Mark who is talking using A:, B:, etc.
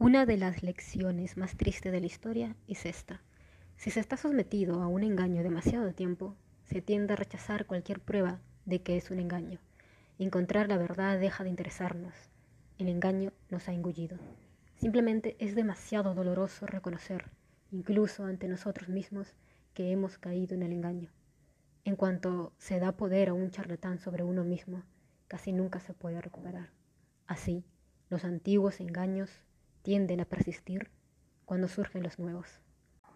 A: Una de las lecciones más tristes de la historia es esta. Si se está sometido a un engaño demasiado tiempo, se tiende a rechazar cualquier prueba de que es un engaño. Encontrar la verdad deja de interesarnos. El engaño nos ha engullido. Simplemente es demasiado doloroso reconocer, incluso ante nosotros mismos, que hemos caído en el engaño. En cuanto se da poder a un charlatán sobre uno mismo, casi nunca se puede recuperar. Así, los antiguos engaños tienden a persistir cuando surgen los nuevos.